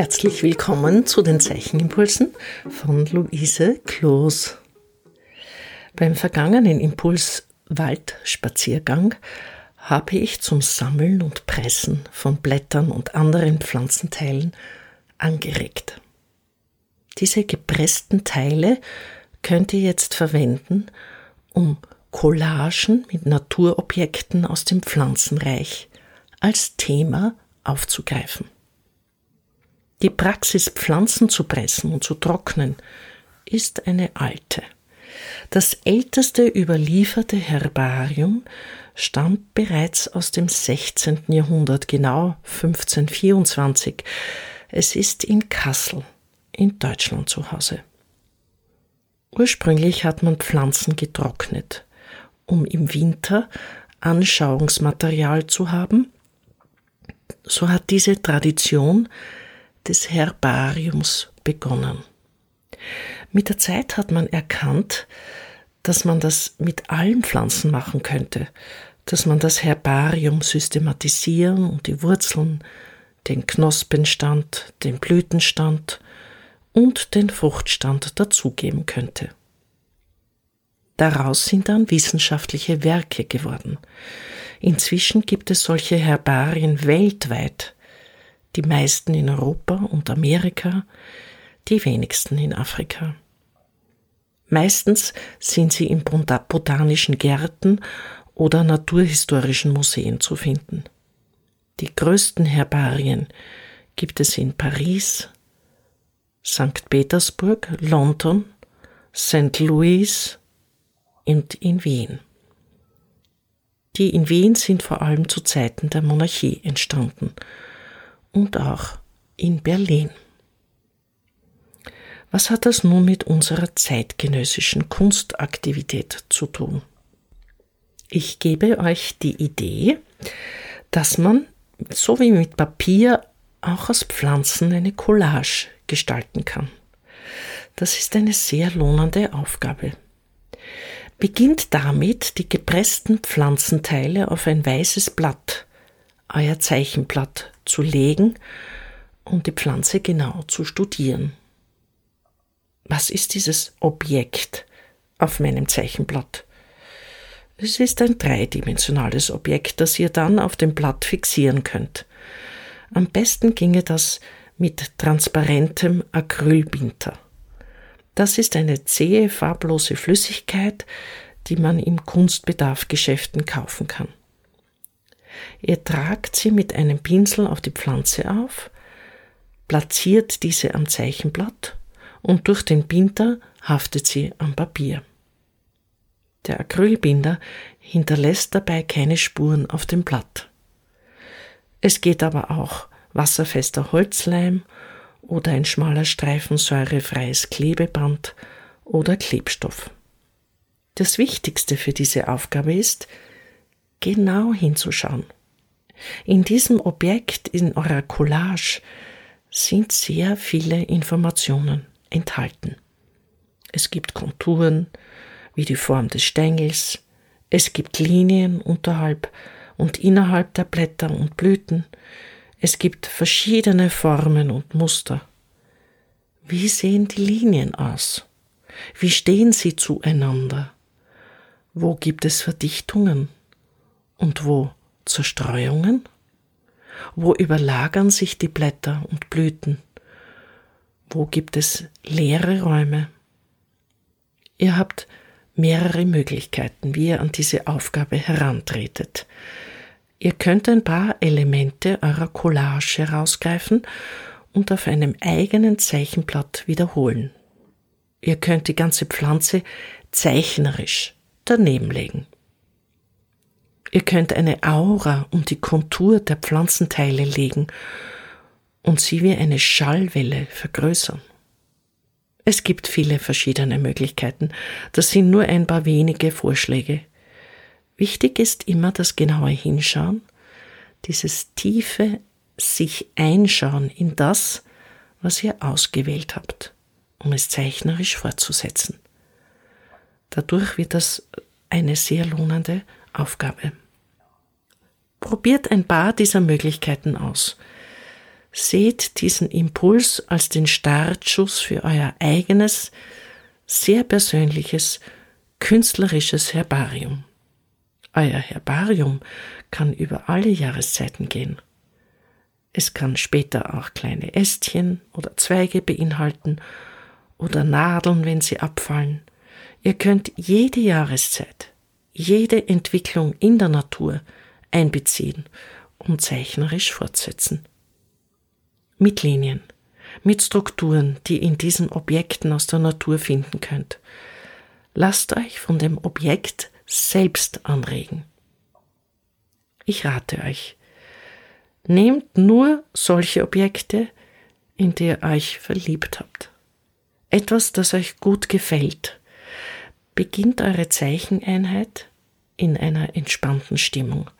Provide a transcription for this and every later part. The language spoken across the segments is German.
Herzlich willkommen zu den Zeichenimpulsen von Luise Kloos. Beim vergangenen Impuls Waldspaziergang habe ich zum Sammeln und Pressen von Blättern und anderen Pflanzenteilen angeregt. Diese gepressten Teile könnt ihr jetzt verwenden, um Collagen mit Naturobjekten aus dem Pflanzenreich als Thema aufzugreifen. Die Praxis, Pflanzen zu pressen und zu trocknen, ist eine alte. Das älteste überlieferte Herbarium stammt bereits aus dem 16. Jahrhundert, genau 1524. Es ist in Kassel in Deutschland zu Hause. Ursprünglich hat man Pflanzen getrocknet, um im Winter Anschauungsmaterial zu haben. So hat diese Tradition des Herbariums begonnen. Mit der Zeit hat man erkannt, dass man das mit allen Pflanzen machen könnte, dass man das Herbarium systematisieren und die Wurzeln, den Knospenstand, den Blütenstand und den Fruchtstand dazugeben könnte. Daraus sind dann wissenschaftliche Werke geworden. Inzwischen gibt es solche Herbarien weltweit, die meisten in Europa und Amerika, die wenigsten in Afrika. Meistens sind sie in botanischen Gärten oder naturhistorischen Museen zu finden. Die größten Herbarien gibt es in Paris, St. Petersburg, London, St. Louis und in Wien. Die in Wien sind vor allem zu Zeiten der Monarchie entstanden und auch in Berlin. Was hat das nun mit unserer zeitgenössischen Kunstaktivität zu tun? Ich gebe euch die Idee, dass man, so wie mit Papier, auch aus Pflanzen eine Collage gestalten kann. Das ist eine sehr lohnende Aufgabe. Beginnt damit, die gepressten Pflanzenteile auf ein weißes Blatt, euer Zeichenblatt, zu legen und die Pflanze genau zu studieren. Was ist dieses Objekt auf meinem Zeichenblatt? Es ist ein dreidimensionales Objekt, das ihr dann auf dem Blatt fixieren könnt. Am besten ginge das mit transparentem Acrylbinter. Das ist eine zähe, farblose Flüssigkeit, die man im Kunstbedarfgeschäften kaufen kann. Ihr tragt sie mit einem Pinsel auf die Pflanze auf, platziert diese am Zeichenblatt und durch den Binder haftet sie am Papier. Der Acrylbinder hinterlässt dabei keine Spuren auf dem Blatt. Es geht aber auch wasserfester Holzleim oder ein schmaler Streifen säurefreies Klebeband oder Klebstoff. Das Wichtigste für diese Aufgabe ist, genau hinzuschauen. In diesem Objekt, in eurer Collage, sind sehr viele Informationen enthalten. Es gibt Konturen, wie die Form des Stängels, es gibt Linien unterhalb und innerhalb der Blätter und Blüten, es gibt verschiedene Formen und Muster. Wie sehen die Linien aus? Wie stehen sie zueinander? Wo gibt es Verdichtungen? Und wo Zerstreuungen? Wo überlagern sich die Blätter und Blüten? Wo gibt es leere Räume? Ihr habt mehrere Möglichkeiten, wie ihr an diese Aufgabe herantretet. Ihr könnt ein paar Elemente eurer Collage herausgreifen und auf einem eigenen Zeichenblatt wiederholen. Ihr könnt die ganze Pflanze zeichnerisch daneben legen. Ihr könnt eine Aura um die Kontur der Pflanzenteile legen und sie wie eine Schallwelle vergrößern. Es gibt viele verschiedene Möglichkeiten, das sind nur ein paar wenige Vorschläge. Wichtig ist immer das genaue Hinschauen, dieses tiefe sich einschauen in das, was ihr ausgewählt habt, um es zeichnerisch fortzusetzen. Dadurch wird das eine sehr lohnende Aufgabe. Probiert ein paar dieser Möglichkeiten aus. Seht diesen Impuls als den Startschuss für euer eigenes, sehr persönliches, künstlerisches Herbarium. Euer Herbarium kann über alle Jahreszeiten gehen. Es kann später auch kleine Ästchen oder Zweige beinhalten oder Nadeln, wenn sie abfallen. Ihr könnt jede Jahreszeit, jede Entwicklung in der Natur einbeziehen und zeichnerisch fortsetzen. Mit Linien, mit Strukturen, die in diesen Objekten aus der Natur finden könnt. Lasst euch von dem Objekt selbst anregen. Ich rate euch, nehmt nur solche Objekte, in die ihr euch verliebt habt. Etwas, das euch gut gefällt. Beginnt eure Zeicheneinheit in einer entspannten Stimmung,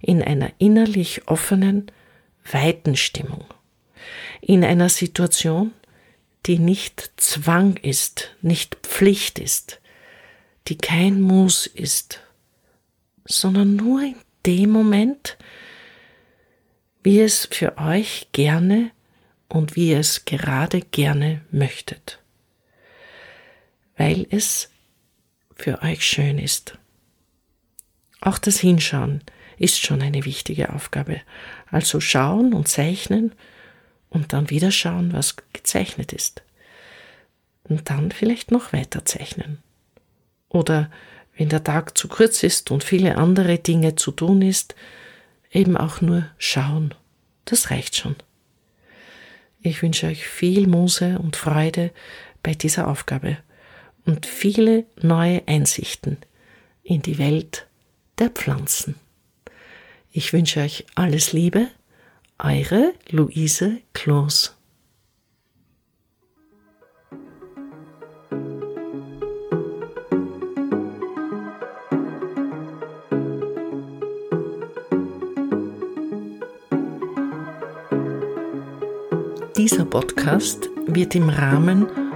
in einer innerlich offenen, weiten Stimmung, in einer Situation, die nicht Zwang ist, nicht Pflicht ist, die kein Muss ist, sondern nur in dem Moment, wie es für euch gerne und wie ihr es gerade gerne möchtet, weil es für euch schön ist. Auch das Hinschauen ist schon eine wichtige Aufgabe. Also schauen und zeichnen und dann wieder schauen, was gezeichnet ist. Und dann vielleicht noch weiter zeichnen. Oder wenn der Tag zu kurz ist und viele andere Dinge zu tun ist, eben auch nur schauen. Das reicht schon. Ich wünsche euch viel Muse und Freude bei dieser Aufgabe und viele neue Einsichten in die Welt der Pflanzen. Ich wünsche euch alles Liebe, eure Luise Kloos. Dieser Podcast wird im Rahmen